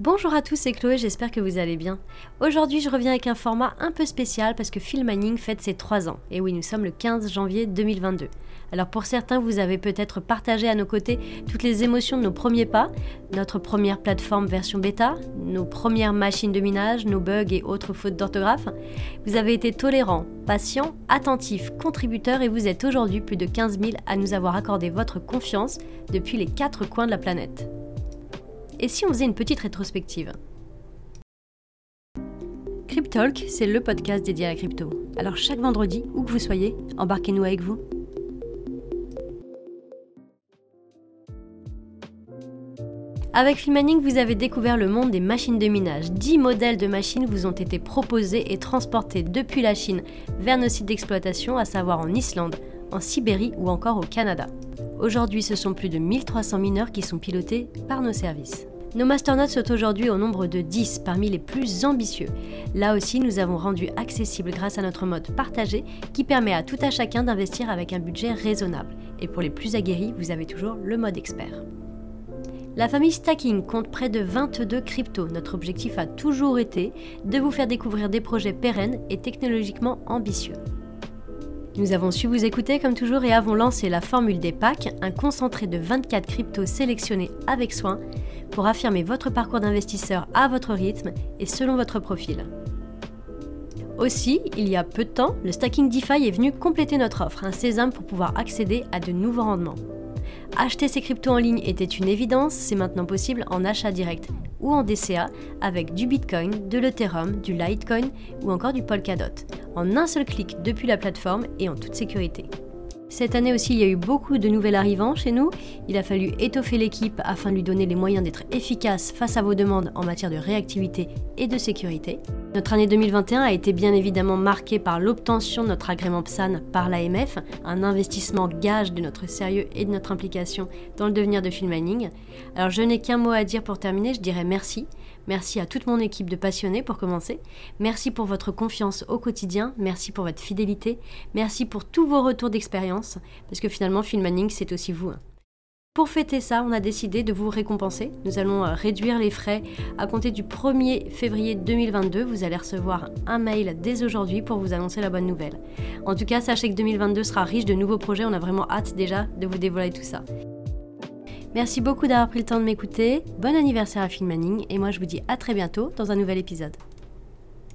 Bonjour à tous, c'est Chloé, j'espère que vous allez bien. Aujourd'hui, je reviens avec un format un peu spécial parce que Phil Manning fête ses 3 ans. Et oui, nous sommes le 15 janvier 2022. Alors pour certains, vous avez peut-être partagé à nos côtés toutes les émotions de nos premiers pas, notre première plateforme version bêta, nos premières machines de minage, nos bugs et autres fautes d'orthographe. Vous avez été tolérants, patients, attentifs, contributeurs et vous êtes aujourd'hui plus de 15 000 à nous avoir accordé votre confiance depuis les quatre coins de la planète. Et si on faisait une petite rétrospective Cryptalk, c'est le podcast dédié à la crypto. Alors chaque vendredi, où que vous soyez, embarquez-nous avec vous. Avec Filmaning, vous avez découvert le monde des machines de minage. 10 modèles de machines vous ont été proposés et transportés depuis la Chine vers nos sites d'exploitation, à savoir en Islande, en Sibérie ou encore au Canada. Aujourd'hui, ce sont plus de 1300 mineurs qui sont pilotés par nos services. Nos masternodes sont aujourd'hui au nombre de 10 parmi les plus ambitieux. Là aussi, nous avons rendu accessible grâce à notre mode partagé qui permet à tout à chacun d'investir avec un budget raisonnable. Et pour les plus aguerris, vous avez toujours le mode expert. La famille Stacking compte près de 22 cryptos. Notre objectif a toujours été de vous faire découvrir des projets pérennes et technologiquement ambitieux. Nous avons su vous écouter comme toujours et avons lancé la formule des packs, un concentré de 24 cryptos sélectionnés avec soin pour affirmer votre parcours d'investisseur à votre rythme et selon votre profil. Aussi, il y a peu de temps, le stacking DeFi est venu compléter notre offre, un sésame pour pouvoir accéder à de nouveaux rendements. Acheter ces cryptos en ligne était une évidence, c'est maintenant possible en achat direct ou en DCA avec du Bitcoin, de l'Ethereum, du Litecoin ou encore du Polkadot, en un seul clic depuis la plateforme et en toute sécurité. Cette année aussi, il y a eu beaucoup de nouveaux arrivants chez nous. Il a fallu étoffer l'équipe afin de lui donner les moyens d'être efficace face à vos demandes en matière de réactivité et de sécurité. Notre année 2021 a été bien évidemment marquée par l'obtention de notre agrément PSAN par l'AMF, un investissement gage de notre sérieux et de notre implication dans le devenir de Filmining. Alors je n'ai qu'un mot à dire pour terminer, je dirais merci. Merci à toute mon équipe de passionnés pour commencer. Merci pour votre confiance au quotidien. Merci pour votre fidélité. Merci pour tous vos retours d'expérience. Parce que finalement, Filmanning, c'est aussi vous. Hein. Pour fêter ça, on a décidé de vous récompenser. Nous allons euh, réduire les frais à compter du 1er février 2022. Vous allez recevoir un mail dès aujourd'hui pour vous annoncer la bonne nouvelle. En tout cas, sachez que 2022 sera riche de nouveaux projets. On a vraiment hâte déjà de vous dévoiler tout ça. Merci beaucoup d'avoir pris le temps de m'écouter. Bon anniversaire à Phil Manning et moi je vous dis à très bientôt dans un nouvel épisode.